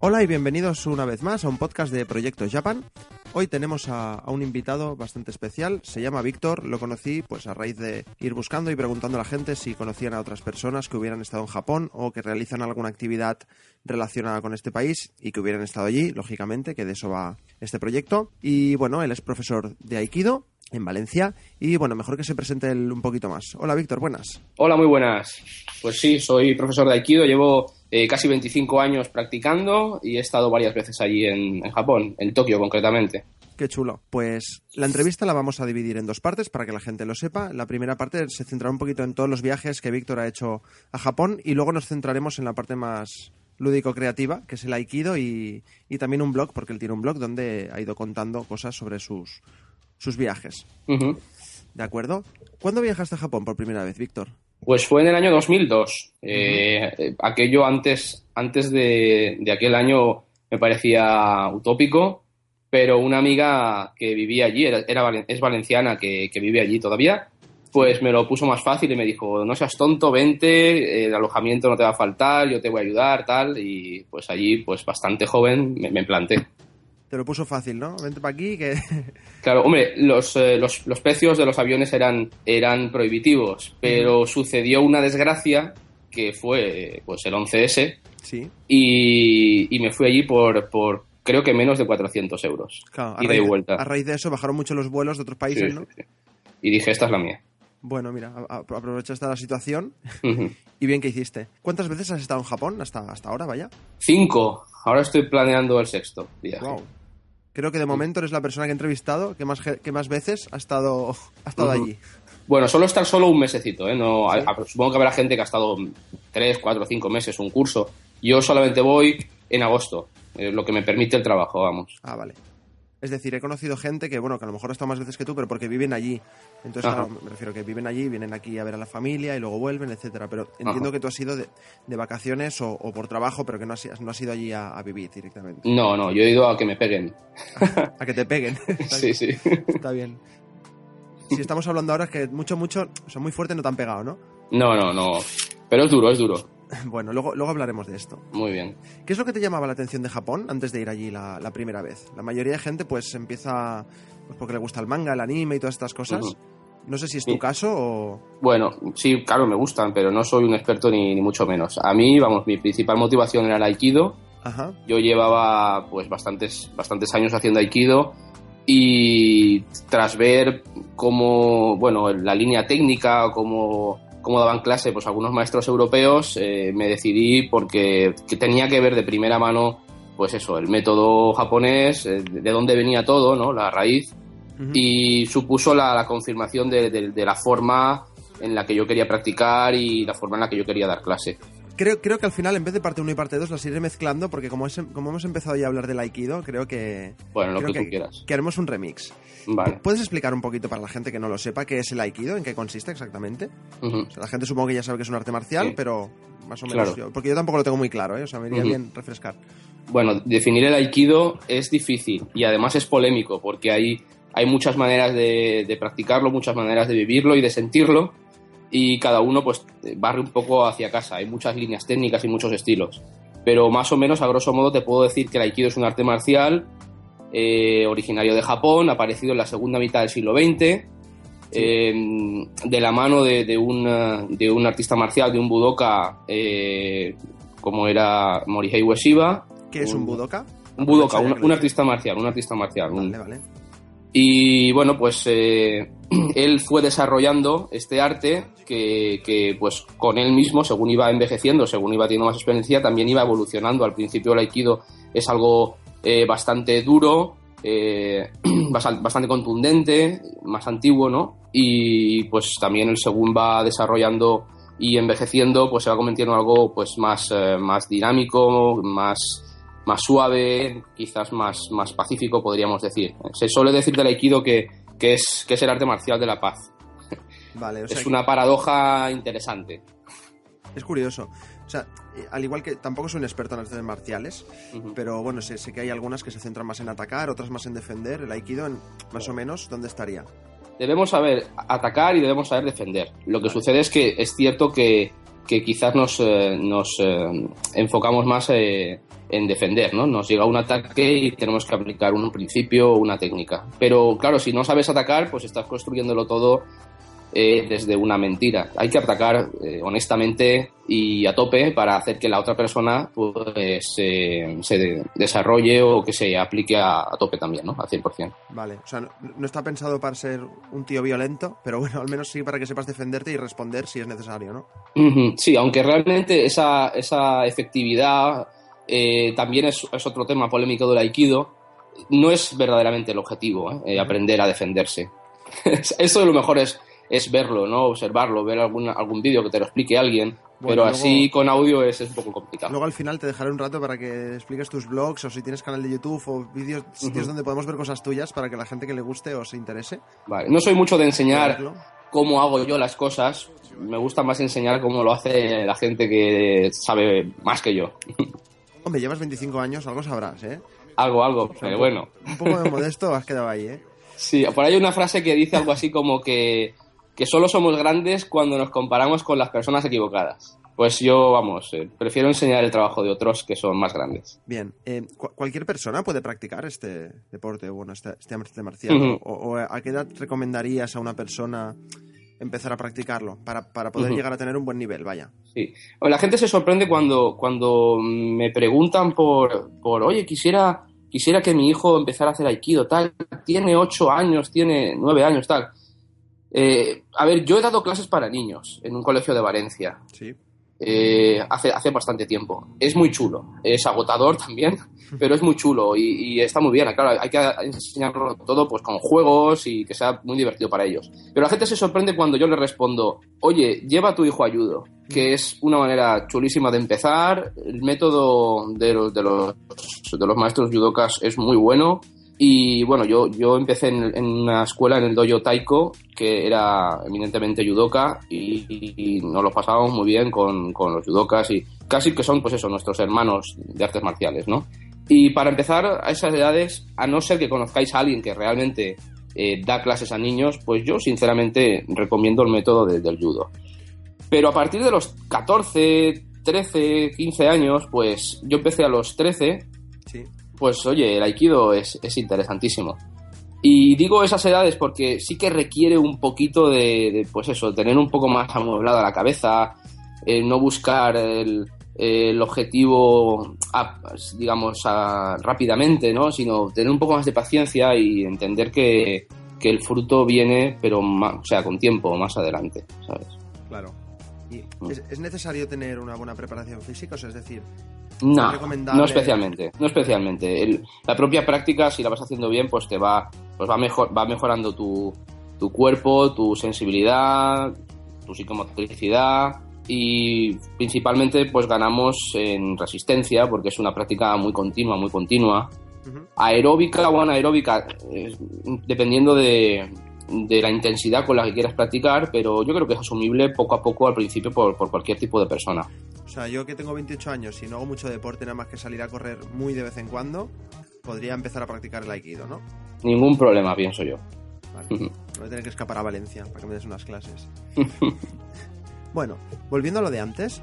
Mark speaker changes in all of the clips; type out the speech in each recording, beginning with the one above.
Speaker 1: Hola y bienvenidos una vez más a un podcast de Proyecto Japan. Hoy tenemos a, un invitado bastante especial, se llama Víctor, lo conocí pues a raíz de ir buscando y preguntando a la gente si conocían a otras personas que hubieran estado en Japón o que realizan alguna actividad relacionada con este país y que hubieran estado allí, lógicamente, que de eso va este proyecto. Y bueno, él es profesor de Aikido en Valencia y bueno, mejor que se presente él un poquito más. Hola Víctor, buenas.
Speaker 2: Hola, muy buenas. Pues sí, soy profesor de Aikido, llevo eh, casi 25 años practicando y he estado varias veces allí en, en Japón, en Tokio concretamente.
Speaker 1: Qué chulo. Pues la entrevista la vamos a dividir en dos partes para que la gente lo sepa. La primera parte se centrará un poquito en todos los viajes que Víctor ha hecho a Japón y luego nos centraremos en la parte más lúdico-creativa, que es el Aikido y, y también un blog, porque él tiene un blog donde ha ido contando cosas sobre sus, sus viajes. ¿De acuerdo? ¿Cuándo viajaste a Japón por primera vez, Víctor?
Speaker 2: Pues fue en el año 2002. Eh, eh, aquello antes, antes de, de aquel año me parecía utópico, pero una amiga que vivía allí, era, era es valenciana, que, que vive allí todavía, pues me lo puso más fácil y me dijo, no seas tonto, vente, el alojamiento no te va a faltar, yo te voy a ayudar, tal, y pues allí, pues bastante joven, me, me planté.
Speaker 1: Te lo puso fácil, ¿no? Vente para aquí que...
Speaker 2: Claro, hombre, los, eh, los, los precios de los aviones eran, eran prohibitivos, pero sucedió una desgracia que fue pues el 11S
Speaker 1: sí,
Speaker 2: y, y me fui allí por, por creo que menos de 400 euros.
Speaker 1: claro.
Speaker 2: Y
Speaker 1: raíz,
Speaker 2: vuelta.
Speaker 1: a raíz de eso bajaron mucho los vuelos de otros países,
Speaker 2: Sí,
Speaker 1: ¿no?
Speaker 2: sí, sí. Y dije, esta es la mía.
Speaker 1: Bueno, mira, aprovechaste la situación y bien que hiciste. ¿Cuántas veces has estado en Japón hasta, hasta ahora, vaya?
Speaker 2: Cinco. Ahora estoy planeando el sexto viaje.
Speaker 1: Wow. Creo que de momento eres la persona que he entrevistado que más, que más veces ha estado, ha estado allí.
Speaker 2: Bueno, solo estar solo un mesecito, ¿eh? No,
Speaker 1: Sí.
Speaker 2: a- a- supongo que habrá gente que ha estado tres, cuatro, cinco meses, un curso. Yo solamente voy en agosto, eh, lo que me permite el trabajo, vamos.
Speaker 1: Ah, vale. Es decir, he conocido gente que, bueno, que a lo mejor ha estado más veces que tú, pero porque viven allí. Entonces, claro, me refiero que viven allí, vienen aquí a ver a la familia y luego vuelven, etcétera. Pero entiendo
Speaker 2: Ajá.
Speaker 1: que tú has ido de, de vacaciones o, o por trabajo, pero que no has, no has ido allí a, a vivir directamente.
Speaker 2: No, no, yo he ido a que me peguen.
Speaker 1: A que te peguen.
Speaker 2: Sí, sí.
Speaker 1: Está bien. Si estamos hablando ahora es que mucho, mucho, o sea, muy fuerte no te han pegado, ¿no?
Speaker 2: No, no, no. Pero es duro, es duro.
Speaker 1: Bueno, luego, luego hablaremos de esto.
Speaker 2: Muy bien.
Speaker 1: ¿Qué es lo que te llamaba la atención de Japón antes de ir allí la, la primera vez? La mayoría de gente pues empieza pues, porque le gusta el manga, el anime y todas estas cosas. No sé si es tu caso o...
Speaker 2: Bueno, sí, claro, me gustan, pero no soy un experto ni, ni mucho menos. A mí, vamos, mi principal motivación era el aikido.
Speaker 1: Ajá.
Speaker 2: Yo llevaba pues bastantes, bastantes años haciendo aikido y tras ver cómo, bueno, la línea técnica, cómo, cómo daban clase pues algunos maestros europeos, eh, me decidí porque que tenía que ver de primera mano pues eso, el método japonés, eh, de dónde venía todo, ¿no? La raíz y supuso la, la confirmación de, de- de la forma en la que yo quería practicar y la forma en la que yo quería dar clase.
Speaker 1: Creo, creo que al final, en vez de parte 1 y parte 2, las iré mezclando porque como, es- como hemos empezado ya a hablar del Aikido, creo que,
Speaker 2: Bueno, lo
Speaker 1: creo
Speaker 2: que, tú quieras.
Speaker 1: que haremos un remix.
Speaker 2: Vale.
Speaker 1: ¿Puedes explicar un poquito para la gente que no lo sepa qué es el Aikido, en qué consiste exactamente?
Speaker 2: Ujú.
Speaker 1: O sea, la gente supongo que ya sabe que es un arte marcial,
Speaker 2: Sí.
Speaker 1: pero más o menos
Speaker 2: Claro.
Speaker 1: yo... Porque yo tampoco lo tengo muy claro, ¿eh? O sea, me iría
Speaker 2: Ujú.
Speaker 1: bien refrescar.
Speaker 2: Bueno, definir el aikido es difícil y además es polémico porque hay, hay muchas maneras de, de practicarlo, muchas maneras de vivirlo y de sentirlo y cada uno pues barre un poco hacia casa. Hay muchas líneas técnicas y muchos estilos. Pero más o menos, a grosso modo, te puedo decir que el aikido es un arte marcial eh, originario de Japón, aparecido en la segunda mitad del siglo XX, eh, de la mano de, de un, de un artista marcial, de un budoka eh, como era Morihei Ueshiba,
Speaker 1: ¿Qué es un budoka?
Speaker 2: un budoka, un, artista marcial, un artista marcial. un-
Speaker 1: Vale, vale.
Speaker 2: Y bueno, pues eh, él fue desarrollando este arte que, pues con él mismo, según iba envejeciendo, según iba teniendo más experiencia, también iba evolucionando. Al principio el aikido es algo eh, bastante duro, eh, bastante contundente, más antiguo, ¿no? Y pues también él según va desarrollando y envejeciendo, pues se va convirtiendo en algo pues más, eh, más dinámico, más más suave, quizás más, más pacífico, podríamos decir. Se suele decir del Aikido que, que, es, que es el arte marcial de la paz.
Speaker 1: Vale, o sea,
Speaker 2: es una paradoja interesante.
Speaker 1: es curioso. O sea, eh, al igual que tampoco soy un experto en artes marciales,
Speaker 2: Ujú.
Speaker 1: pero bueno, sé, sé que hay algunas que se centran más en atacar, otras más en defender. El aikido, en, más o menos, ¿dónde estaría?
Speaker 2: Debemos saber atacar y debemos saber defender. Lo que sucede es que es cierto que, que quizás nos, eh, nos eh, enfocamos más eh, en defender, ¿no? Nos llega un ataque y tenemos que aplicar un principio o una técnica. Pero claro, si no sabes atacar, pues estás construyéndolo todo eh, desde una mentira. Hay que atacar eh, honestamente y a tope para hacer que la otra persona pues eh, se de- desarrolle o que se aplique a, a tope también, ¿no? Al 100%.
Speaker 1: Vale, o sea, no, no está pensado para ser un tío violento, pero bueno, al menos sí para que sepas defenderte y responder si es necesario, ¿no?
Speaker 2: Sí, aunque realmente esa, esa efectividad también es, es otro tema polémico del Aikido, no es verdaderamente el objetivo, ¿eh? Eh, aprender a defenderse. Eso lo mejor es, es verlo, ¿no? Observarlo, ver algún, algún vídeo que te lo explique alguien,
Speaker 1: Bueno,
Speaker 2: pero
Speaker 1: luego-
Speaker 2: así con audio es, es un poco complicado.
Speaker 1: Luego al final te dejaré un rato para que expliques tus blogs o si tienes canal de YouTube o vídeos, sitios donde podemos ver cosas tuyas para que la gente que le guste o se interese.
Speaker 2: Vale. No soy mucho de enseñar cómo hago yo las cosas, me gusta más enseñar cómo lo hace la gente que sabe más que yo.
Speaker 1: Hombre, llevas 25 años, algo sabrás, ¿eh?
Speaker 2: algo, algo,
Speaker 1: sea,
Speaker 2: pero
Speaker 1: un
Speaker 2: bueno.
Speaker 1: Un poco de modesto has quedado ahí, ¿eh?
Speaker 2: Sí, por ahí hay una frase que dice algo así como que, que solo somos grandes cuando nos comparamos con las personas equivocadas. Pues yo, vamos, eh, prefiero enseñar el trabajo de otros que son más grandes.
Speaker 1: Bien, eh, cu- ¿cualquier persona puede practicar este deporte, bueno, este, este arte marcial?
Speaker 2: Ujú.
Speaker 1: o, o a qué edad recomendarías a una persona empezar a practicarlo para, para poder llegar a tener un buen nivel, vaya?
Speaker 2: Sí. La gente se sorprende cuando, cuando me preguntan por, por, oye, quisiera, quisiera que mi hijo empezara a hacer aikido, tal, tiene ocho años, tiene nueve años, tal. Eh, a ver, yo he dado clases para niños en un colegio de Valencia.
Speaker 1: Sí.
Speaker 2: eh, hace, hace bastante tiempo. Es muy chulo, es agotador también, pero es muy chulo y, y está muy bien. Claro, hay que enseñarlo todo pues con juegos y que sea muy divertido para ellos. Pero la gente se sorprende cuando yo le respondo, oye, lleva a tu hijo a judo, que es una manera chulísima de empezar. El método de los, de los, de los maestros judokas es muy bueno. Y bueno, yo, yo empecé en, en una escuela en el dojo Taiko, que era eminentemente judoka, y, y nos lo pasábamos muy bien con, con los judokas, y casi que son, pues eso, nuestros hermanos de artes marciales, ¿no? Y para empezar a esas edades, a no ser que conozcáis a alguien que realmente eh, da clases a niños, pues yo sinceramente recomiendo el método de- del judo. Pero a partir de los 14, 13, 15 años, pues yo empecé a los 13
Speaker 1: Sí.
Speaker 2: Pues oye, el aikido es, es interesantísimo. Y digo esas edades porque sí que requiere un poquito de, de, pues eso, tener un poco más amueblada la cabeza, eh, no buscar el, el objetivo, digamos, rápidamente, ¿no? Sino tener un poco más de paciencia y entender que, que el fruto viene, pero ma- o sea, con tiempo, más adelante, ¿sabes?
Speaker 1: Claro. ¿Y
Speaker 2: Mm.
Speaker 1: es, es necesario tener una buena preparación física? O sea, es decir,
Speaker 2: No,
Speaker 1: recomendable?
Speaker 2: no especialmente, no especialmente. El- la propia práctica, si la vas haciendo bien, pues te va, pues va mejor, va mejorando tu, tu cuerpo, tu sensibilidad, tu psicomotricidad y principalmente pues ganamos en resistencia porque es una práctica muy continua, muy continua. Aeróbica o anaeróbica, eh, dependiendo de, de la intensidad con la que quieras practicar, pero yo creo que es asumible poco a poco al principio por, por cualquier tipo de persona.
Speaker 1: O sea, yo que tengo 28 años y no hago mucho deporte, nada más que salir a correr muy de vez en cuando, podría empezar a practicar el aikido, ¿no?
Speaker 2: Ningún problema, pienso yo.
Speaker 1: Vale. Voy a tener que escapar a Valencia para que me des unas clases. bueno, volviendo a lo de antes,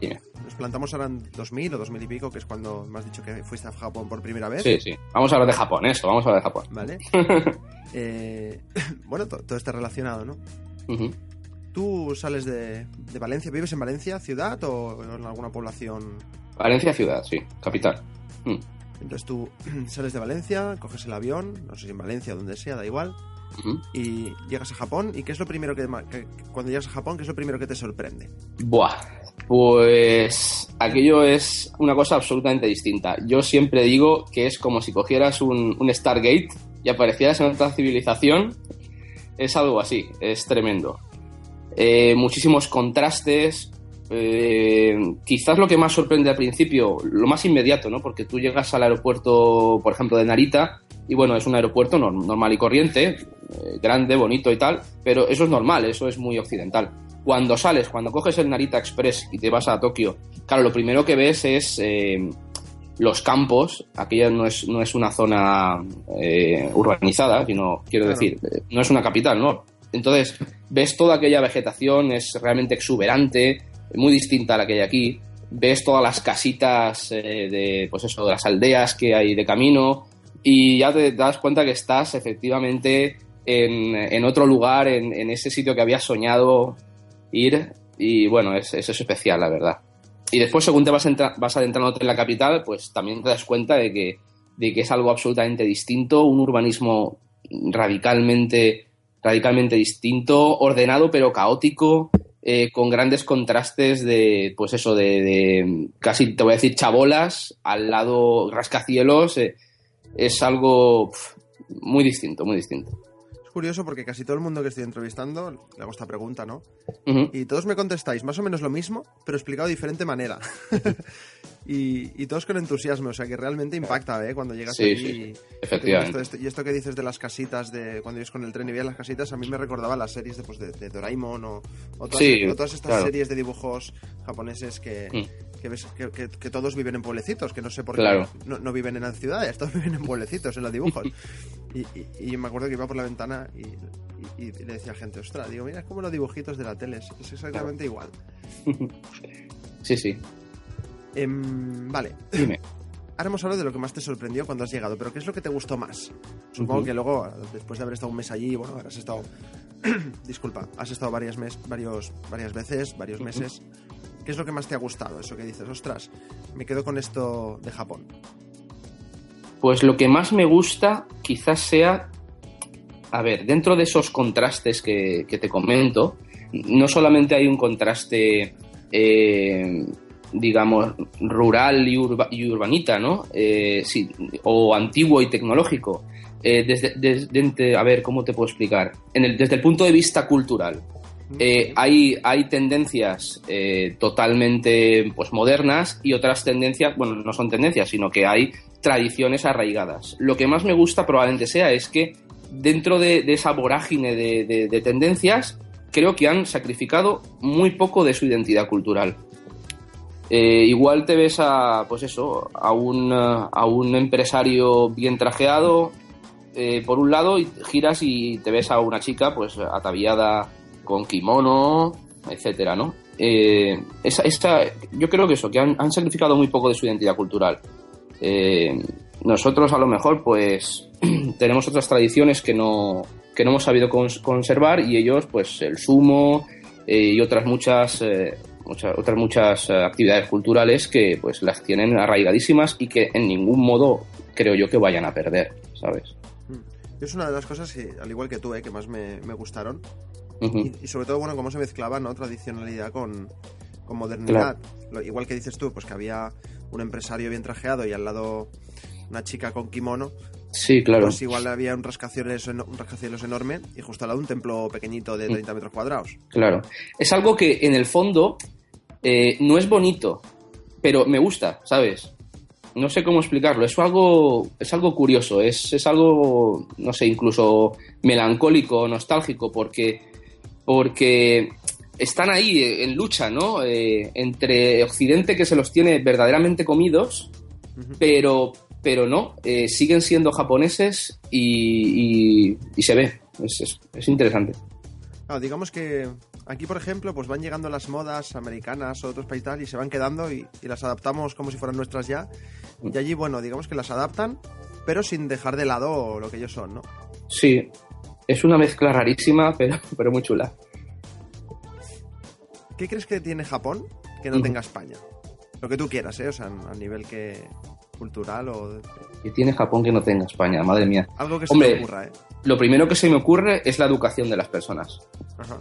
Speaker 2: Dime.
Speaker 1: Plantamos ahora en 2000 o 2000 y pico, que es cuando me has dicho que fuiste a Japón por primera vez.
Speaker 2: Sí, sí. Vamos a hablar de Japón, eso, vamos a hablar de Japón.
Speaker 1: ¿Vale? Eh, bueno, to- todo está relacionado, ¿no?
Speaker 2: Ujú.
Speaker 1: ¿Tú sales de, de Valencia? ¿Vives en Valencia, ciudad o en alguna población?
Speaker 2: Valencia ciudad, sí, capital. Mm.
Speaker 1: Entonces tú sales de Valencia, coges el avión, no sé si en Valencia o donde sea, da igual, y llegas a Japón. ¿Y qué es lo primero que, que- cuando llegas a Japón, qué es lo primero que te sorprende?
Speaker 2: Buah, pues aquello es una cosa absolutamente distinta. Yo siempre digo que es como si cogieras un, Stargate y aparecieras en otra civilización. Es algo así, es tremendo. Eh, muchísimos contrastes. eh, quizás lo que más sorprende al principio, lo más inmediato, ¿no? Porque tú llegas al aeropuerto, por ejemplo, de Narita, y bueno, es un aeropuerto norm- normal y corriente, eh, grande, bonito y tal, pero eso es normal, eso es muy occidental. Cuando sales, cuando coges el Narita Express y te vas a Tokio, claro, lo primero que ves es eh, los campos, aquella no es, no es una zona eh, urbanizada, sino, quiero decir, no es una capital, ¿no? Entonces, ves toda aquella vegetación, es realmente exuberante, muy distinta a la que hay aquí. Ves todas las casitas de, pues eso, de las aldeas que hay de camino y ya te das cuenta que estás efectivamente en, otro lugar, en, ese sitio que habías soñado ir y bueno, es, eso es especial, la verdad. Y después, según te vas, vas adentrándote en la capital, pues también te das cuenta de que, de que es algo absolutamente distinto, un urbanismo radicalmente, radicalmente distinto, ordenado pero caótico, eh, con grandes contrastes de, pues eso, de, casi, te voy a decir, chabolas, al lado rascacielos, eh, es algo muy distinto, muy distinto
Speaker 1: curioso porque casi todo el mundo que estoy entrevistando le hago esta pregunta, ¿no? Y todos me contestáis más o menos lo mismo, pero explicado de diferente manera. y, todos con entusiasmo, o sea que realmente impacta, ¿eh? Cuando llegas
Speaker 2: sí, Sí, efectivamente.
Speaker 1: y esto que dices de las casitas, de cuando ibas con el tren y veías las casitas, a mí me recordaba las series de, pues, de, Doraemon o, todas, estas series de dibujos japoneses que... Mm. Que, ves, que, todos viven en pueblecitos, que no sé por qué no, viven en las ciudades, todos viven en pueblecitos, en los dibujos. y, y, me acuerdo que iba por la ventana y, le decía a gente, ostras, digo, mira, es como los dibujitos de la tele, es exactamente igual.
Speaker 2: Sí, sí.
Speaker 1: Em, vale.
Speaker 2: Dime.
Speaker 1: Ahora hemos hablado de lo que más te sorprendió cuando has llegado, pero ¿qué es lo que te gustó más? Supongo que luego, después de haber estado un mes allí, bueno, has estado. Disculpa, has estado varias, mes, varios, varias veces, varios meses. ¿Qué es lo que más te ha gustado? Eso que dices, ostras, me quedo con esto de Japón.
Speaker 2: Pues lo que más me gusta quizás sea a ver, dentro de esos contrastes que, te comento, no solamente hay un contraste, eh, digamos, rural y, urbanita, ¿no? Eh, sí, o antiguo y tecnológico. Eh, desde, a ver, ¿cómo te puedo explicar? Desde el punto de vista cultural. Hay, hay tendencias totalmente pues, modernas y otras tendencias, bueno, no son tendencias, sino que hay tradiciones arraigadas. Lo que más me gusta probablemente sea es que dentro de, esa vorágine de, tendencias, creo que han sacrificado muy poco de su identidad cultural. Eh, igual te ves a, pues eso, a un, a un empresario bien trajeado, eh, por un lado, y giras y te ves a una chica, pues, ataviada con kimono, etcétera, ¿no? Eh, yo creo que eso, que han, sacrificado muy poco de su identidad cultural. nosotros, a lo mejor, pues, tenemos otras tradiciones que no, que no hemos sabido conservar y ellos, pues el sumo eh, y otras muchas, eh, muchas otras muchas eh, actividades culturales que pues las tienen arraigadísimas y que en ningún modo creo yo que vayan a perder, ¿sabes?
Speaker 1: Mm. Es una de las cosas que, al igual que tú, que más me, gustaron. y, sobre todo, bueno, cómo se mezclaba, ¿no? Tradicionalidad con, con modernidad. igual que dices tú, pues que había un empresario bien trajeado y al lado una chica con kimono,
Speaker 2: Sí, claro.
Speaker 1: Pues igual había un rascacielos, un rascacielos enorme y justo al lado un templo pequeñito de 30 mm. metros cuadrados.
Speaker 2: Claro. Es algo que en el fondo eh, no es bonito, pero me gusta, ¿sabes? No sé cómo explicarlo. Es algo, es algo curioso, es, es algo, no sé, incluso melancólico, nostálgico, porque, porque están ahí en lucha, ¿no? Eh, entre Occidente que se los tiene verdaderamente comidos, pero, pero no, eh, siguen siendo japoneses y, se ve, es, interesante.
Speaker 1: digamos que aquí, por ejemplo, pues van llegando las modas americanas o otros países y se van quedando y, las adaptamos como si fueran nuestras ya. Y allí, bueno, digamos que las adaptan, pero sin dejar de lado lo que ellos son, ¿no?
Speaker 2: Sí, es una mezcla rarísima, pero, pero muy chula.
Speaker 1: ¿Qué crees que tiene Japón que no tenga España? Lo que tú quieras, ¿eh? O sea, a nivel que, cultural o...
Speaker 2: ¿Qué tiene Japón que no tenga España? Madre mía.
Speaker 1: Algo que se me ocurra, ¿eh?
Speaker 2: Lo primero que se me ocurre es la educación de las personas. Ajá.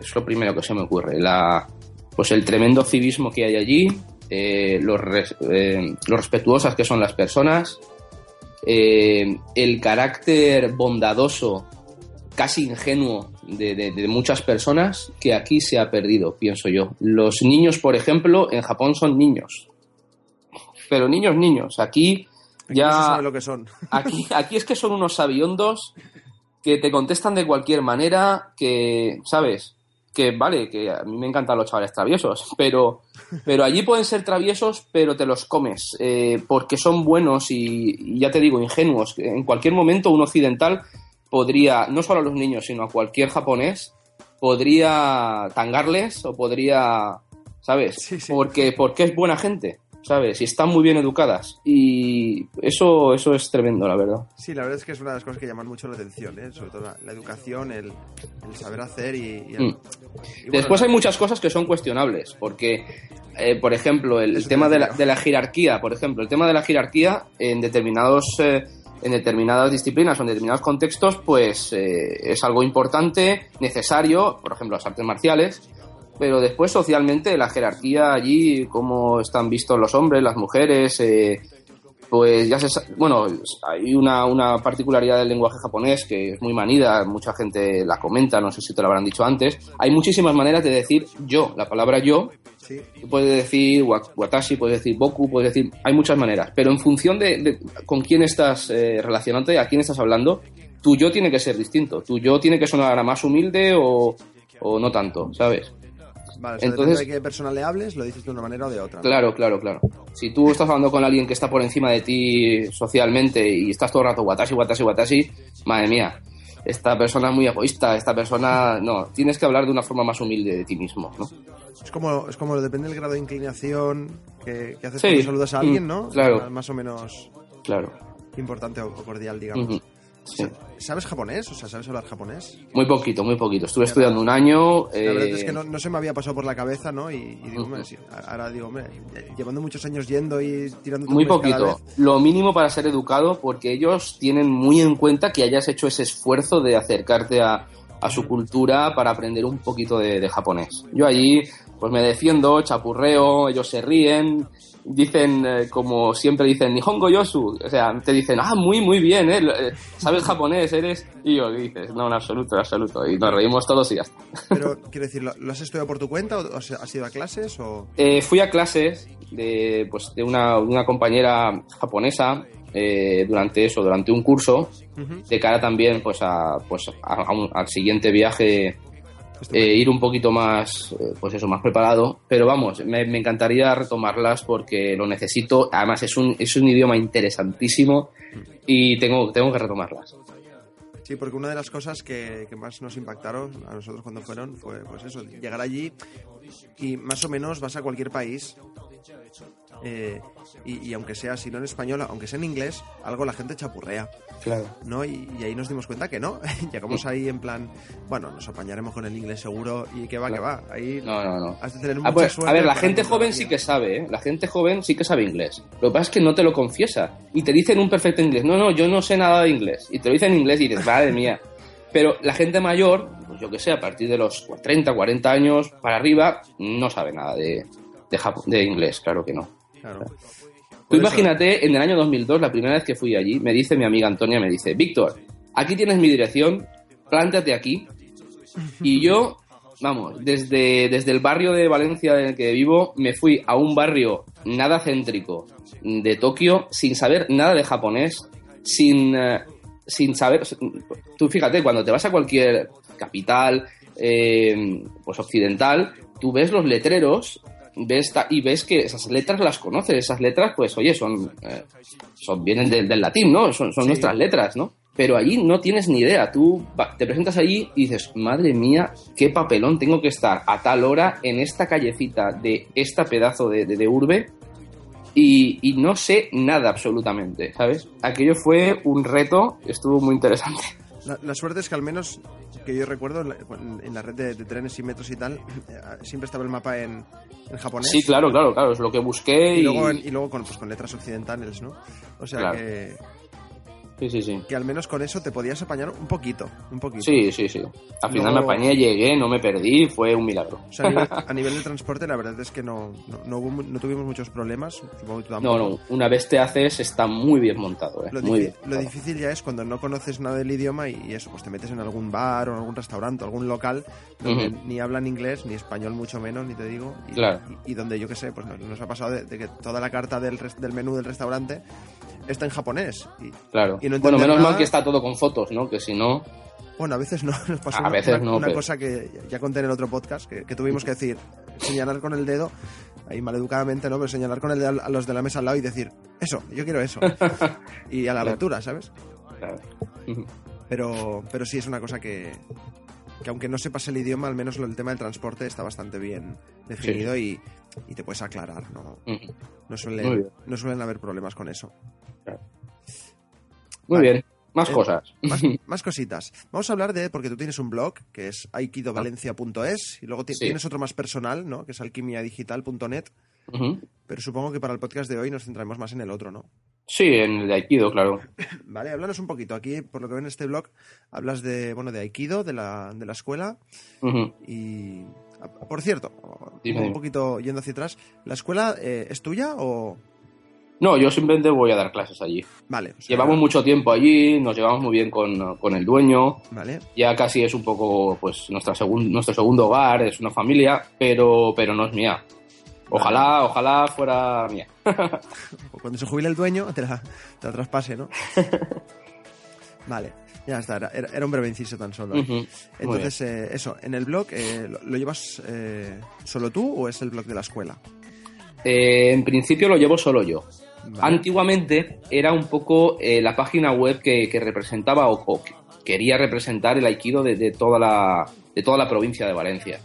Speaker 2: Es lo primero que se me ocurre. La, pues el tremendo civismo que hay allí, eh, lo, eh, respetuosas que son las personas, eh, el carácter bondadoso, casi ingenuo de, de, muchas personas que aquí se ha perdido, pienso yo. Los niños, por ejemplo, en Japón son niños pero niños, niños. Aquí ya.
Speaker 1: lo que son.
Speaker 2: Aquí, aquí es que son unos sabiondos que te contestan de cualquier manera, que, ¿sabes? Que vale, que a mí me encantan los chavales traviesos, pero, pero allí pueden ser traviesos, pero te los comes, eh, porque son buenos y, y, ya te digo, ingenuos. En cualquier momento un occidental podría, no solo a los niños, sino a cualquier japonés, podría tangarles o podría, ¿sabes?
Speaker 1: Sí, sí.
Speaker 2: Porque, porque es buena gente. ¿Sabes? Y están muy bien educadas. Y eso, eso es tremendo, la verdad.
Speaker 1: Sí, la verdad es que es una de las cosas que llaman mucho la atención, ¿eh? sobre todo la, la educación, el, el, saber hacer y... y, el,
Speaker 2: mm. y bueno, Después hay muchas cosas que son cuestionables, porque, eh, por ejemplo, el, el tema de la, de la, jerarquía, por ejemplo, el tema de la jerarquía en determinados... Eh, en determinadas disciplinas o en determinados contextos, pues eh, es algo importante, necesario, por ejemplo, las artes marciales, pero después socialmente la jerarquía allí, cómo están vistos los hombres, las mujeres, eh, pues ya se bueno, hay una, una, particularidad del lenguaje japonés que es muy manida, mucha gente la comenta, no sé si te lo habrán dicho antes. Hay muchísimas maneras de decir yo, la palabra yo.
Speaker 1: Sí.
Speaker 2: Puedes decir watashi, puedes decir boku, puedes decir. Hay muchas maneras, pero en función de, de con quién estás eh, relacionándote, a quién estás hablando, tu yo tiene que ser distinto. Tu yo tiene que sonar a más humilde o, o no tanto, ¿sabes?
Speaker 1: Vale, o sea, Entonces, de qué persona le hables, lo dices de una manera o de otra. ¿no?
Speaker 2: Claro, claro, claro. Si tú estás hablando con alguien que está por encima de ti socialmente y estás todo el rato watashi, watashi, watashi, madre mía, esta persona es muy egoísta, esta persona... No, tienes que hablar de una forma más humilde de ti mismo, ¿no?
Speaker 1: Es como, es como depende del grado de inclinación que, que haces sí. cuando saludas a alguien, ¿no?
Speaker 2: Claro.
Speaker 1: Más o menos...
Speaker 2: Claro.
Speaker 1: Importante o cordial, digamos.
Speaker 2: Uh -huh. Sí.
Speaker 1: ¿Sabes japonés? O sea, ¿sabes hablar japonés?
Speaker 2: Muy poquito, muy poquito. Estuve estudiando un año.
Speaker 1: La
Speaker 2: eh...
Speaker 1: verdad es que no, no, se me había pasado por la cabeza, ¿no? Y, y digo, ahora digo, hombre, llevando muchos años yendo y tirando.
Speaker 2: Muy poquito. Lo mínimo para ser educado, porque ellos tienen muy en cuenta que hayas hecho ese esfuerzo de acercarte a, a su cultura para aprender un poquito de, de japonés. Yo allí, pues me defiendo, chapurreo, ellos se ríen, dicen, eh, como siempre dicen, Nihongo Yosu, o sea, te dicen, ah, muy, muy bien, ¿eh? sabes japonés, eres, y yo dices, no, en absoluto, en absoluto, y nos reímos todos y ya está.
Speaker 1: Pero, quiero decir, ¿lo has estudiado por tu cuenta o has ido a clases o...?
Speaker 2: Eh, fui a clases de, pues, de una, una compañera japonesa eh, durante eso, durante un curso, uh -huh. de cara también pues a, pues a, a un, al siguiente viaje eh, ir un poquito más, eh, pues eso, más preparado. Pero vamos, me, me, encantaría retomarlas porque lo necesito. Además, es un, es un idioma interesantísimo y tengo, tengo que retomarlas.
Speaker 1: Sí, porque una de las cosas que, que, más nos impactaron a nosotros cuando fueron fue pues eso, llegar allí y más o menos vas a cualquier país eh, y, y, aunque sea, si no en español, aunque sea en inglés, algo la gente chapurrea.
Speaker 2: Claro.
Speaker 1: ¿No? Y, y ahí nos dimos cuenta que no. Llegamos ahí en plan, bueno, nos apañaremos con el inglés seguro y que va, claro. que va. Ahí
Speaker 2: no, no, no.
Speaker 1: has de tener
Speaker 2: ah,
Speaker 1: mucha
Speaker 2: pues,
Speaker 1: suerte.
Speaker 2: A ver, la gente joven sí que sabe, ¿eh? La gente joven sí que sabe inglés. Lo que pasa es que no te lo confiesa. Y te dicen un perfecto inglés. No, no, yo no sé nada de inglés. Y te lo dicen en inglés y dices, madre mía. Pero la gente mayor, pues yo que sé, a partir de los 30, 40 años para arriba, no sabe nada de, de, Japón, de inglés, claro que no.
Speaker 1: Claro.
Speaker 2: Tú imagínate, en el año 2002, la primera vez que fui allí, me dice mi amiga Antonia, me dice, Víctor, aquí tienes mi dirección, plántate aquí. Y yo, vamos, desde, desde el barrio de Valencia en el que vivo, me fui a un barrio nada céntrico de Tokio, sin saber nada de japonés, sin, uh, sin saber... Tú fíjate, cuando te vas a cualquier capital, eh, pues occidental, tú ves los letreros ves y ves que esas letras las conoces, esas letras, pues oye, son, eh, son vienen de, del latín, ¿no? Son, son sí. nuestras letras, ¿no? Pero allí no tienes ni idea. Tú te presentas allí y dices, madre mía, qué papelón tengo que estar a tal hora en esta callecita de esta pedazo de, de, de urbe y, y, no sé nada absolutamente, ¿sabes? Aquello fue un reto, estuvo muy interesante.
Speaker 1: La, la, suerte es que al menos, que yo recuerdo, en la, red de, de, trenes y metros y tal, eh, siempre estaba el mapa en, en, japonés.
Speaker 2: Sí, claro, claro, claro, es lo que busqué.
Speaker 1: Y, y... luego, en, y luego con, pues, con letras occidentales, ¿no? O sea
Speaker 2: claro.
Speaker 1: que...
Speaker 2: Sí, sí, sí.
Speaker 1: Que al menos con eso te podías apañar un poquito, un poquito.
Speaker 2: Sí, sí, sí. Al final me apañé, llegué, no me perdí, fue un milagro.
Speaker 1: O sea, a, nivel, a nivel, de transporte la verdad es que no, no, no, hubo, no tuvimos muchos problemas.
Speaker 2: No, no, una vez te haces está muy bien montado. ¿eh?
Speaker 1: Lo,
Speaker 2: muy
Speaker 1: bien. lo difícil ya es cuando no conoces nada del idioma y, y, eso, pues te metes en algún bar o en algún restaurante o algún local donde uh -huh. ni hablan inglés, ni español mucho menos, ni te digo. Y,
Speaker 2: claro.
Speaker 1: y, y donde yo qué sé, pues nos, nos, ha pasado de, de, que toda la carta del, del menú del restaurante está en japonés. Y,
Speaker 2: Claro.
Speaker 1: y no
Speaker 2: bueno, menos
Speaker 1: nada.
Speaker 2: mal que está todo con fotos, ¿no? Que si no...
Speaker 1: Bueno, a veces no. Nos pasó
Speaker 2: A
Speaker 1: una,
Speaker 2: veces
Speaker 1: una-
Speaker 2: no,
Speaker 1: una
Speaker 2: pero-
Speaker 1: cosa que ya conté en el otro podcast, que, que tuvimos que decir, señalar con el dedo, ahí maleducadamente, ¿no? Pero señalar con el dedo a los de la mesa al lado y decir, eso, yo quiero eso. y a la
Speaker 2: Claro.
Speaker 1: aventura, ¿sabes?
Speaker 2: Claro.
Speaker 1: Pero, pero sí es una cosa que, que aunque no sepas el idioma, al menos el tema del transporte está bastante bien definido y, y te puedes aclarar, ¿no? No suelen, no suelen haber problemas con eso.
Speaker 2: Muy
Speaker 1: Vale.
Speaker 2: bien. Más
Speaker 1: Eh,
Speaker 2: cosas.
Speaker 1: Más, más cositas. Vamos a hablar de, porque tú tienes un blog que es aikidovalencia.es y luego
Speaker 2: Sí.
Speaker 1: tienes otro más personal, ¿no? Que es alquimiadigital.net, pero supongo que para el podcast de hoy nos centraremos más en el otro, ¿no?
Speaker 2: Sí, en el de Aikido, claro.
Speaker 1: Vale, háblanos un poquito. Aquí, por lo que ven en este blog, hablas de, bueno, de Aikido, de la, de la escuela y... Por cierto,
Speaker 2: Dime,
Speaker 1: un poquito yendo hacia atrás, ¿la escuela eh, es tuya o...?
Speaker 2: No, yo simplemente voy a dar clases allí.
Speaker 1: Vale. o sea,
Speaker 2: Llevamos mucho tiempo allí, nos llevamos muy bien con, con el dueño.
Speaker 1: Vale,
Speaker 2: Ya casi es un poco pues nuestra segun- nuestro segundo hogar, es una familia, pero, pero no es mía. Ojalá, ojalá fuera mía.
Speaker 1: cuando se jubile el dueño, te la, te la traspase, ¿no? vale, ya está, era, era- un breve inciso tan solo. ¿eh? Entonces, eh, eso, en el blog, eh, ¿lo, lo llevas eh, solo tú o es el blog de la escuela?
Speaker 2: Eh, en principio lo llevo solo yo. Antiguamente era un poco eh, la página web que, que representaba o, o que quería representar el aikido de, de toda la, de toda la provincia de Valencia.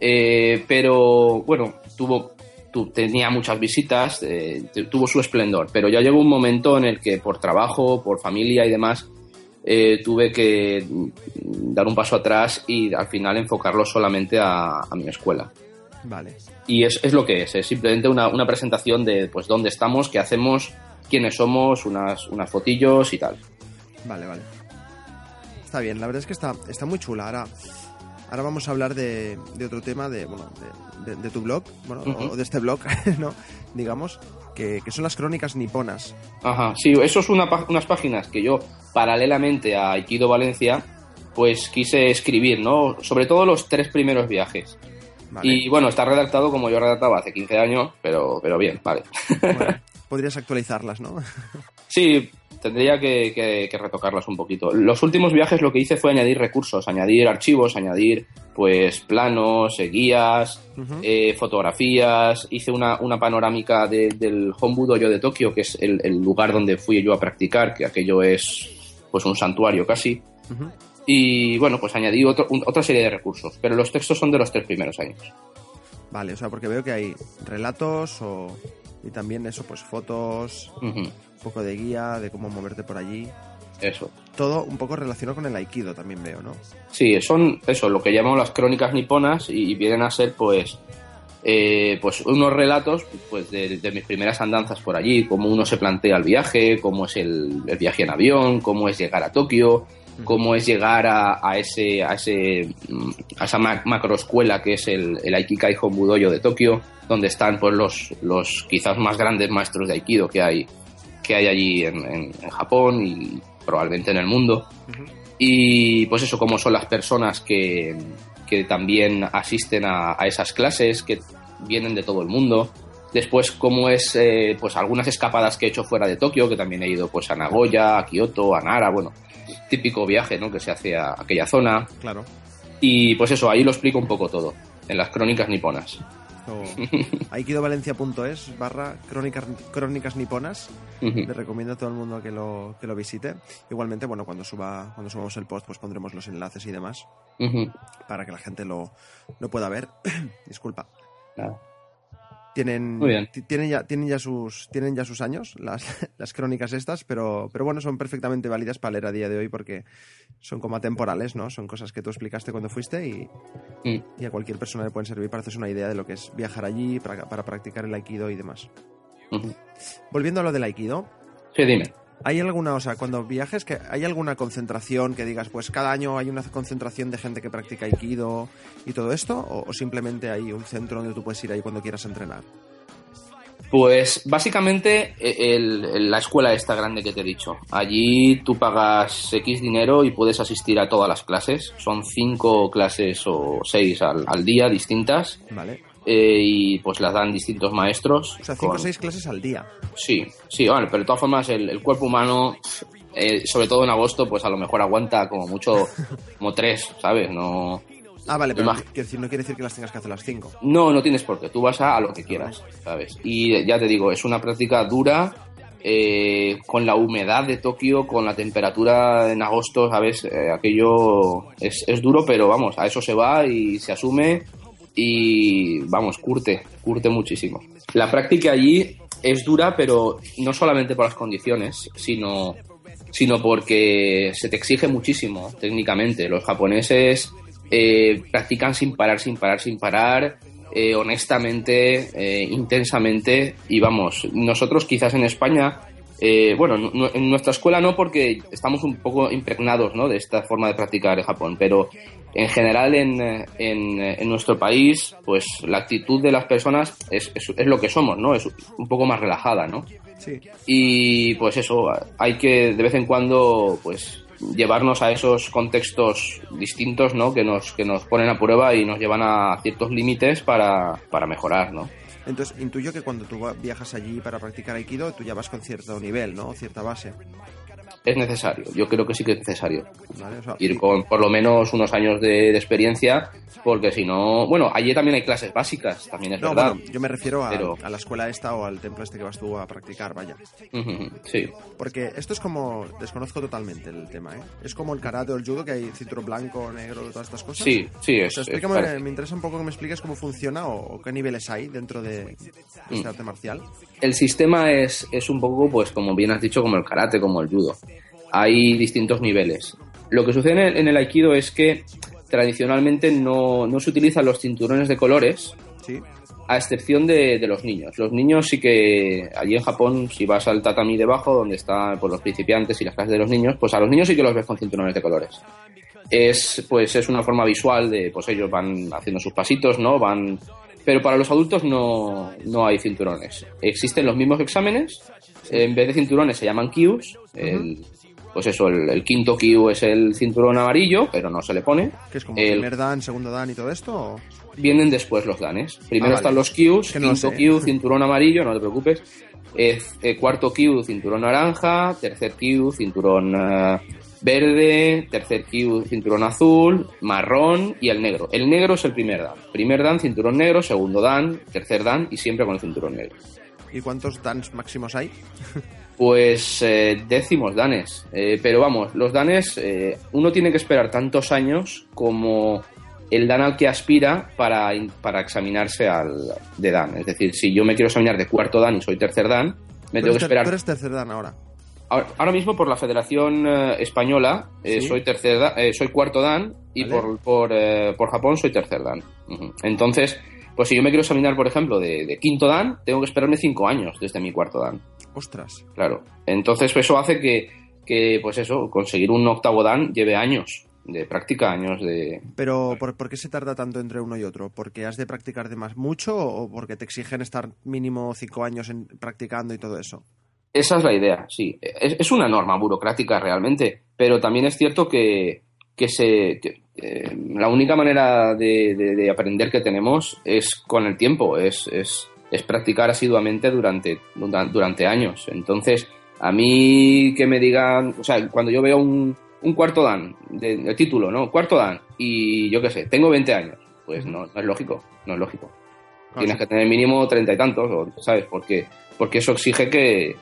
Speaker 2: Eh, pero bueno, tuvo, tu- tenía muchas visitas, eh, tuvo su esplendor, pero ya llegó un momento en el que por trabajo, por familia y demás, eh, tuve que dar un paso atrás y al final enfocarlo solamente a, a mi escuela.
Speaker 1: Vale,
Speaker 2: Y es, es lo que es, es simplemente una, una presentación de pues dónde estamos, qué hacemos, quiénes somos, unas, unas fotillos y tal.
Speaker 1: vale, vale. Está bien, la verdad es que está, está muy chula. Ahora, ahora vamos a hablar de, de otro tema, de, bueno, de, de- de tu blog, bueno, o de este blog, ¿no? Digamos, que, que son las crónicas niponas.
Speaker 2: Ajá, sí, eso es una, unas páginas que yo, paralelamente a Aikido Valencia, pues quise escribir, ¿no? Sobre todo los tres primeros viajes.
Speaker 1: Vale.
Speaker 2: Y bueno, está redactado como yo redactaba hace 15 años, pero, pero bien, vale.
Speaker 1: Bueno, podrías actualizarlas, ¿no?
Speaker 2: Sí, tendría que, que- que retocarlas un poquito. Los últimos viajes lo que hice fue añadir recursos, añadir archivos, añadir pues planos, eh, guías, eh, fotografías, hice una, una panorámica de- del Hombu yo de Tokio, que es el, el lugar donde fui yo a practicar, que aquello es pues un santuario casi. Y bueno, pues añadí otro- un- otra serie de recursos, pero los textos son de los tres primeros años.
Speaker 1: Vale, o sea, porque veo que hay relatos o, y también eso, pues fotos, un poco de guía, de cómo moverte por allí.
Speaker 2: Eso.
Speaker 1: Todo un poco relacionado con el aikido también veo, ¿no?
Speaker 2: Sí, son eso, lo que llamamos las crónicas niponas y vienen a ser pues eh, pues unos relatos pues de, de mis primeras andanzas por allí, cómo uno se plantea el viaje, cómo es el, el viaje en avión, cómo es llegar a Tokio, cómo es llegar a, a ese a ese mm, a esa ma- macroescuela que es el, el Aikikai Hombudoyo de Tokio, donde están pues los los quizás más grandes maestros de Aikido que hay que hay allí en, en- en Japón y probablemente en el mundo. Y pues eso, cómo son las personas que, que también asisten a, a esas clases, que vienen de todo el mundo. Después, cómo es eh, pues algunas escapadas que he hecho fuera de Tokio, que también he ido pues a Nagoya, a Kioto, a Nara, bueno, típico viaje ¿no? que se hace a aquella zona.
Speaker 1: Claro.
Speaker 2: Y pues eso, ahí lo explico un poco todo, en las crónicas niponas.
Speaker 1: O aikidovalencia.es barra crónicas, crónicas niponas.
Speaker 2: Ujú.
Speaker 1: Le recomiendo a todo el mundo que lo, que lo visite. Igualmente, bueno, cuando suba, cuando subamos el post, pues pondremos los enlaces y demás para que la gente lo, lo pueda ver. Disculpa. Tienen,
Speaker 2: Muy bien.
Speaker 1: ti- tienen ya, tienen ya sus, tienen ya sus años, las, las crónicas estas, pero, pero bueno, son perfectamente válidas para leer a día de hoy porque son como atemporales, ¿no? Son cosas que tú explicaste cuando fuiste y,
Speaker 2: Mm.
Speaker 1: y a cualquier persona le pueden servir para hacerse una idea de lo que es viajar allí, para, para practicar el aikido y demás. Volviendo a lo del aikido,
Speaker 2: Sí, dime.
Speaker 1: ¿Hay alguna, o sea, cuando viajes, que hay alguna concentración que digas, pues cada año hay una concentración de gente que practica aikido y todo esto? ¿O, o simplemente hay un centro donde tú puedes ir ahí cuando quieras entrenar?
Speaker 2: Pues básicamente el- el- la escuela esta grande que te he dicho. Allí tú pagas X dinero y puedes asistir a todas las clases. Son cinco clases o seis al, al día distintas.
Speaker 1: ¿Vale?
Speaker 2: Eh, y pues las dan distintos maestros.
Speaker 1: O sea, cinco o
Speaker 2: con-
Speaker 1: seis clases al día.
Speaker 2: Sí, sí, bueno, pero de todas formas el, el cuerpo humano, eh, sobre todo en agosto, pues a lo mejor aguanta como mucho, como tres, ¿sabes? No,
Speaker 1: Ah, vale, pero quiero decir, no quiere decir que las tengas que hacer las cinco.
Speaker 2: no, no tienes por qué, tú vas a, a lo que quieras, ¿sabes? Y ya te digo, es una práctica dura, eh, con la humedad de Tokio, con la temperatura en agosto, ¿sabes? Eh, aquello es, es duro, pero vamos, a eso se va y se asume y vamos, curte, curte muchísimo. La práctica allí es dura, pero no solamente por las condiciones, sino, sino porque se te exige muchísimo técnicamente. Los japoneses eh, practican sin parar, sin parar, sin parar, eh, honestamente, eh, intensamente, y vamos, nosotros quizás en España eh, bueno, en nuestra escuela no porque estamos un poco impregnados ¿no? de esta forma de practicar el Japón, pero en general en, en, en nuestro país, pues la actitud de las personas es, es, es lo que somos, ¿no? Es un poco más relajada, ¿no?
Speaker 1: Sí.
Speaker 2: Y pues eso, hay que de vez en cuando pues llevarnos a esos contextos distintos, ¿no? Que nos, que nos ponen a prueba y nos llevan a ciertos límites para, para mejorar, ¿no?
Speaker 1: Entonces, intuyo que cuando tú viajas allí para practicar Aikido, tú ya vas con cierto nivel, ¿no? Cierta base.
Speaker 2: Es necesario, yo creo que sí que es necesario.
Speaker 1: ¿vale? O sea,
Speaker 2: ir con por lo menos unos años de, de experiencia, porque si no, bueno, allí también hay clases básicas, también es
Speaker 1: no,
Speaker 2: verdad.
Speaker 1: bueno, yo me refiero a,
Speaker 2: Pero-
Speaker 1: a la escuela esta o al templo este que vas tú a practicar, vaya.
Speaker 2: Sí,
Speaker 1: Porque esto es como... Desconozco totalmente el tema, ¿eh? Es como el karate o el judo, que hay cinturón blanco, negro, todas estas cosas.
Speaker 2: sí, sí,
Speaker 1: O
Speaker 2: es,
Speaker 1: sea,
Speaker 2: es
Speaker 1: explícame,
Speaker 2: parecido.
Speaker 1: me interesa un poco que me expliques cómo funciona o, o qué niveles hay dentro de, de este
Speaker 2: Mm.
Speaker 1: arte marcial.
Speaker 2: El sistema es, es un poco, pues como bien has dicho, como el karate, como el judo. Hay distintos niveles. Lo que sucede en el, aikido es que tradicionalmente no, no se utilizan los cinturones de colores,
Speaker 1: Sí.
Speaker 2: a excepción de, de los niños. Los niños sí que allí en Japón, si vas al tatami debajo, donde están pues, los principiantes y las clases de los niños, pues a los niños sí que los ves con cinturones de colores. Es pues es una forma visual de pues ellos van haciendo sus pasitos, ¿no? Van pero para los adultos no, no hay cinturones. Existen los mismos exámenes, en vez de cinturones se llaman kyus. El, pues eso, el, el quinto kyu es el cinturón amarillo, pero no se le pone.
Speaker 1: Que es como
Speaker 2: El-
Speaker 1: primer dan, segundo dan y todo esto. o-
Speaker 2: vienen después los danes. Primero
Speaker 1: Ah, vale.
Speaker 2: están los Qs,
Speaker 1: Que no
Speaker 2: quinto
Speaker 1: sé.
Speaker 2: Q, cinturón amarillo, no te preocupes. Eh, eh, cuarto Q, cinturón naranja. Tercer Q, cinturón eh, verde. Tercer Q, cinturón azul. Marrón y el negro. El negro es el primer dan. Primer dan, cinturón negro. Segundo dan, tercer dan y siempre con el cinturón negro.
Speaker 1: ¿Y cuántos dans máximos hay?
Speaker 2: Pues eh, décimos danes. Eh, pero vamos, los danes, eh, uno tiene que esperar tantos años como el dan al que aspira para, para examinarse al de dan. Es decir, si yo me quiero examinar de cuarto dan y soy tercer dan, me tengo que esperar.
Speaker 1: Tú eres tercer dan ahora.
Speaker 2: Ahora, ahora mismo por la Federación eh, Española eh,
Speaker 1: Sí.
Speaker 2: soy tercer da- eh, soy cuarto dan y
Speaker 1: Vale.
Speaker 2: por, por, eh, por Japón soy tercer dan. Entonces, pues si yo me quiero examinar, por ejemplo, de, de quinto dan, tengo que esperarme cinco años desde mi cuarto dan.
Speaker 1: Ostras.
Speaker 2: Claro. Entonces eso hace que, que, pues eso, conseguir un octavo dan lleve años de práctica, años de...
Speaker 1: Pero ¿por, por qué se tarda tanto entre uno y otro? ¿Porque has de practicar de más mucho o porque te exigen estar mínimo cinco años en- practicando y todo eso?
Speaker 2: Esa es la idea, sí. Es, es una norma burocrática realmente, pero también es cierto que, que se... que, eh, la única manera de, de- de aprender que tenemos es con el tiempo, es, es, es practicar asiduamente durante, durante años. Entonces, a mí que me digan, o sea, cuando yo veo un, un cuarto dan, de, de título, ¿no? Cuarto dan, y yo qué sé, tengo 20 años, pues no, no es lógico, no es lógico. Tienes que tener mínimo treinta y tantos, ¿sabes? Porque, porque eso exige que,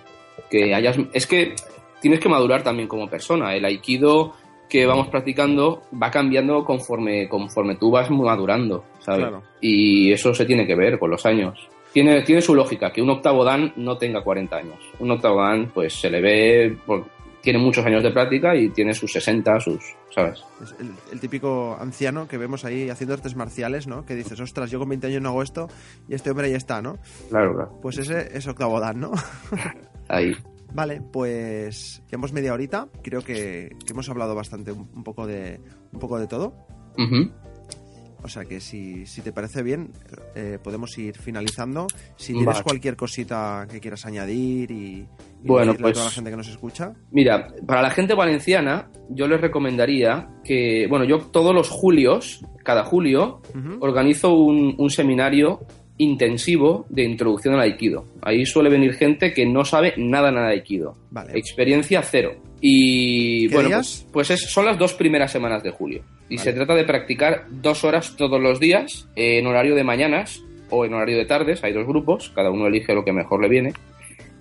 Speaker 2: que hayas... Es que tienes que madurar también como persona. El aikido que vamos practicando va cambiando conforme, conforme tú vas madurando, ¿sabes?
Speaker 1: Claro.
Speaker 2: Y eso se tiene que ver con los años. Tiene, tiene su lógica que un octavo dan no tenga 40 años. Un octavo dan, pues se le ve... por- tiene muchos años de práctica y tiene sus 60, sus... ¿Sabes?
Speaker 1: Es el, el típico anciano que vemos ahí haciendo artes marciales, ¿no? Que dices, ostras, yo con 20 años no hago esto y este hombre ahí está, ¿no?
Speaker 2: Claro, claro.
Speaker 1: Pues ese es octavo dan, ¿no?
Speaker 2: Ahí.
Speaker 1: Vale, pues llevamos media horita. Creo que, que hemos hablado bastante un, un poco de un poco de todo.
Speaker 2: Ujú.
Speaker 1: O sea que si, si te parece bien, eh, podemos ir finalizando. Si tienes cualquier cosita que quieras añadir y,
Speaker 2: bueno, pues,
Speaker 1: a toda la gente que nos escucha.
Speaker 2: Mira, para la gente valenciana, yo les recomendaría que, bueno, yo todos los julios, cada julio, organizo un, un seminario intensivo de introducción al aikido. Ahí suele venir gente que no sabe nada nada de aikido. Experiencia cero. Y bueno, pues, pues son las dos primeras semanas de julio. Y se trata de practicar dos horas todos los días en horario de mañanas o en horario de tardes. Hay dos grupos, cada uno elige lo que mejor le viene.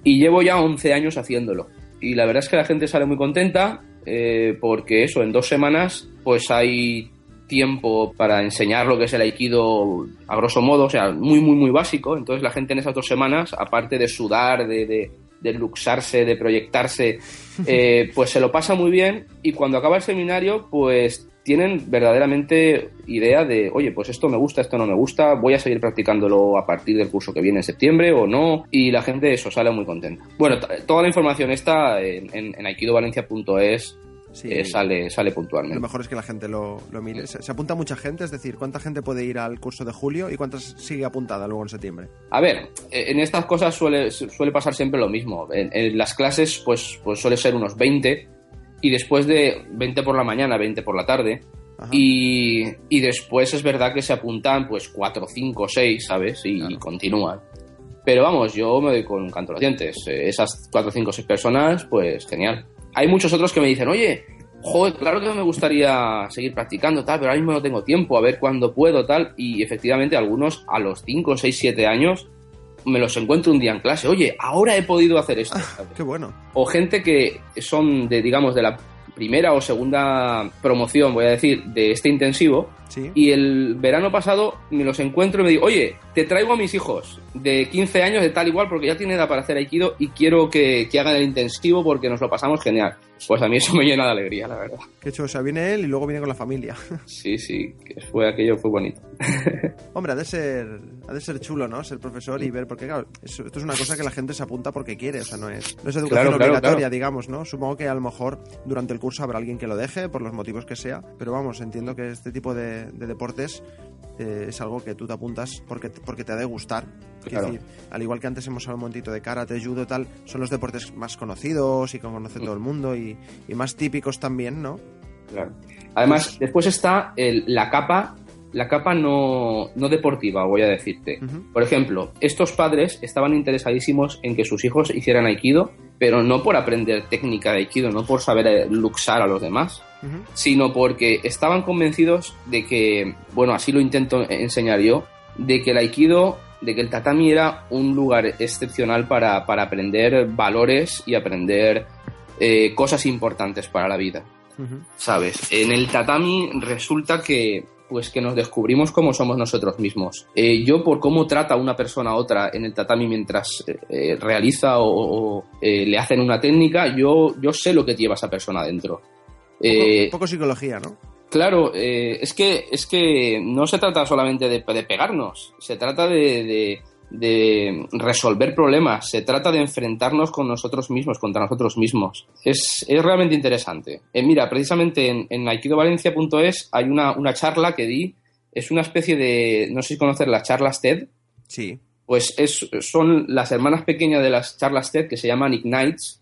Speaker 2: Y llevo ya 11 años haciéndolo. Y la verdad es que la gente sale muy contenta eh, porque eso, en dos semanas pues hay tiempo para enseñar lo que es el aikido a grosso modo, o sea, muy, muy, muy básico. Entonces la gente en esas dos semanas, aparte de sudar, de, de, luxarse, de proyectarse, eh, pues se lo pasa muy bien y cuando acaba el seminario, pues tienen verdaderamente idea de, oye, pues esto me gusta, esto no me gusta, voy a seguir practicándolo a partir del curso que viene en septiembre o no, y la gente eso sale muy contenta. Bueno, toda la información está en, en, en aikidovalencia.es eh, sale, sale puntualmente.
Speaker 1: Lo mejor es que la gente lo, mire. Se, apunta mucha gente, es decir, ¿cuánta gente puede ir al curso de julio y cuántas sigue apuntada luego en septiembre?
Speaker 2: A ver, eh, en estas cosas suele, suele pasar siempre lo mismo. En, las clases, pues, pues suele ser unos 20 y después de 20 por la mañana, 20 por la tarde. Y, y, después es verdad que se apuntan pues 4, 5, 6, ¿sabes? Y, continúan. Pero vamos, yo me doy con un canto los dientes. Eh, esas 4, 5, 6 personas, pues genial hay muchos otros que me dicen, oye, joder, claro que me gustaría seguir practicando, tal, pero ahora mismo no tengo tiempo, a ver cuándo puedo, tal. Y efectivamente, algunos a los 5, 6, 7 años me los encuentro un día en clase. Oye, ahora he podido hacer esto.
Speaker 1: Ah, qué bueno.
Speaker 2: O gente que son de, digamos, de la primera o segunda promoción, voy a decir, de este intensivo. Y el verano pasado me los encuentro y me digo, oye, te traigo a mis hijos de 15 años de tal igual porque ya tiene edad para hacer aikido y quiero que, que hagan el intensivo porque nos lo pasamos genial. Pues a mí eso me llena de alegría, la verdad.
Speaker 1: Qué hecho, o sea, viene él y luego viene con la familia.
Speaker 2: Sí, sí, que fue aquello, fue bonito.
Speaker 1: Hombre, ha de ser, ha de ser chulo, ¿no? Ser profesor y ver, porque claro, esto es una cosa que la gente se apunta porque quiere, o sea, no es, no es educación obligatoria, digamos, ¿no? Supongo que a lo mejor durante el curso habrá alguien que lo deje, por los motivos que sea, pero vamos, entiendo que este tipo de, deportes eh, es algo que tú te apuntas porque, porque te ha de gustar. Decir, al igual que antes hemos hablado un momentito de karate, judo, tal, son los deportes más conocidos y que conoce todo el mundo y, más típicos también, ¿no?
Speaker 2: Claro. Además, después está la capa, la capa no, deportiva, voy a decirte. Por ejemplo, estos padres estaban interesadísimos en que sus hijos hicieran aikido, pero no por aprender técnica de aikido, no por saber eh, luxar a los demás, sino porque estaban convencidos de que, bueno, así lo intento enseñar yo, de que el aikido de que el tatami era un lugar excepcional para, aprender valores y aprender eh, cosas importantes para la vida. ¿Sabes? En el tatami resulta que pues que nos descubrimos cómo somos nosotros mismos. Eh, yo por cómo trata una persona a otra en el tatami mientras eh, realiza o, le hacen una técnica, yo, yo sé lo que lleva esa persona adentro.
Speaker 1: Un poco, psicología, ¿no?
Speaker 2: Claro, eh, es, que, es que no se trata solamente de, pegarnos, se trata de, resolver problemas, se trata de enfrentarnos con nosotros mismos, contra nosotros mismos. Es, realmente interesante. Eh, mira, precisamente en, en aikidovalencia.es hay una, una charla que di, es una especie de, no sé si conocer las charlas TED.
Speaker 1: Sí.
Speaker 2: Pues es, son las hermanas pequeñas de las charlas TED que se llaman Ignites,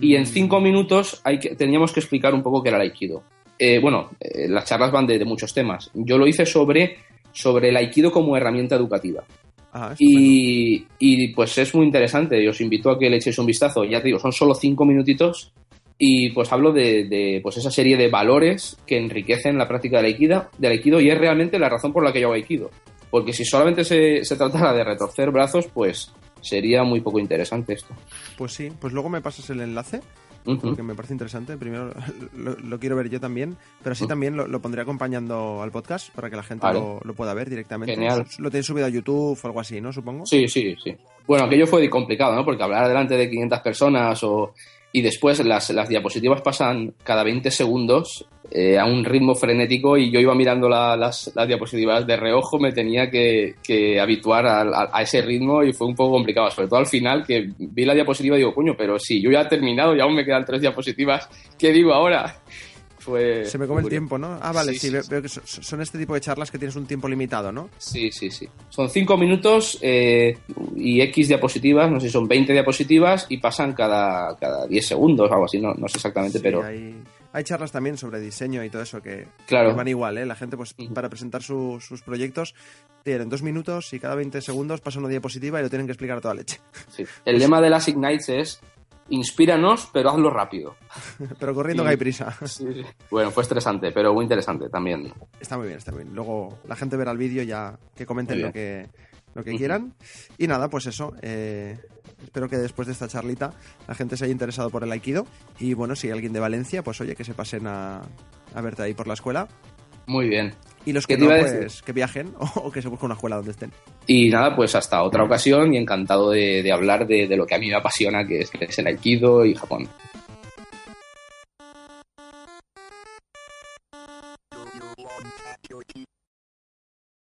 Speaker 2: y en mm. cinco minutos hay que, teníamos que explicar un poco qué era el Aikido. Eh, bueno, eh, las charlas van de, muchos temas. Yo lo hice sobre, sobre el aikido como herramienta educativa. Ah, y, y, pues es muy interesante. Os invito a que le echéis un vistazo. Ya te digo, son solo cinco minutitos. Y pues hablo de, pues esa serie de valores que enriquecen la práctica del aikido, del aikido y es realmente la razón por la que yo hago aikido. Porque si solamente se, se tratara de retorcer brazos, pues sería muy poco interesante esto.
Speaker 1: Pues sí, pues luego me pasas el enlace porque me parece interesante. Primero lo, quiero ver yo también, pero así también lo, pondré acompañando al podcast para que la gente lo, pueda ver directamente.
Speaker 2: Genial.
Speaker 1: Lo tienes subido a YouTube o algo así, ¿no? Supongo.
Speaker 2: Sí, sí, sí. Bueno, aquello fue complicado, ¿no? Porque hablar delante de 500 personas o y después las, las diapositivas pasan cada 20 segundos eh, a un ritmo frenético y yo iba mirando las, las, diapositivas de reojo, me tenía que, que habituar a, ese ritmo y fue un poco complicado, sobre todo al final que vi la diapositiva y digo, coño, pero si yo ya he terminado y aún me quedan tres diapositivas, ¿qué digo ahora? Fue...
Speaker 1: Se me come el tiempo, ¿no? Ah, vale,
Speaker 2: Sí,
Speaker 1: sí,
Speaker 2: sí,
Speaker 1: veo,
Speaker 2: sí.
Speaker 1: veo que so- son este tipo de charlas que tienes un tiempo limitado, ¿no?
Speaker 2: Sí, sí, sí. Son cinco minutos eh, y X diapositivas, no sé si son 20 diapositivas y pasan cada, cada 10 segundos o algo así, no, no sé exactamente, pero
Speaker 1: hay, hay charlas también sobre diseño y todo eso que,
Speaker 2: Claro.
Speaker 1: que van igual, ¿eh? La gente, pues, para presentar su- sus proyectos, tienen dos minutos y cada 20 segundos pasa una diapositiva y lo tienen que explicar a toda leche.
Speaker 2: sí. el lema de las Ignites es inspíranos, pero hazlo rápido.
Speaker 1: Pero corriendo que hay prisa.
Speaker 2: Bueno, fue estresante, pero muy interesante también.
Speaker 1: Está muy bien, está muy bien. Luego la gente verá el vídeo ya que comenten lo que, lo que quieran. Y nada, pues eso. eh, espero que después de esta charlita la gente se haya interesado por el Aikido. Y bueno, si hay alguien de Valencia, pues oye, que se pasen a, a verte ahí por la escuela.
Speaker 2: Muy bien.
Speaker 1: Y los
Speaker 2: ¿Qué
Speaker 1: que no, pues que viajen o, o que se busquen una escuela donde estén.
Speaker 2: Y nada, pues hasta otra ocasión y encantado de, de hablar de, de lo que a mí me apasiona, que es, que es el Aikido y Japón.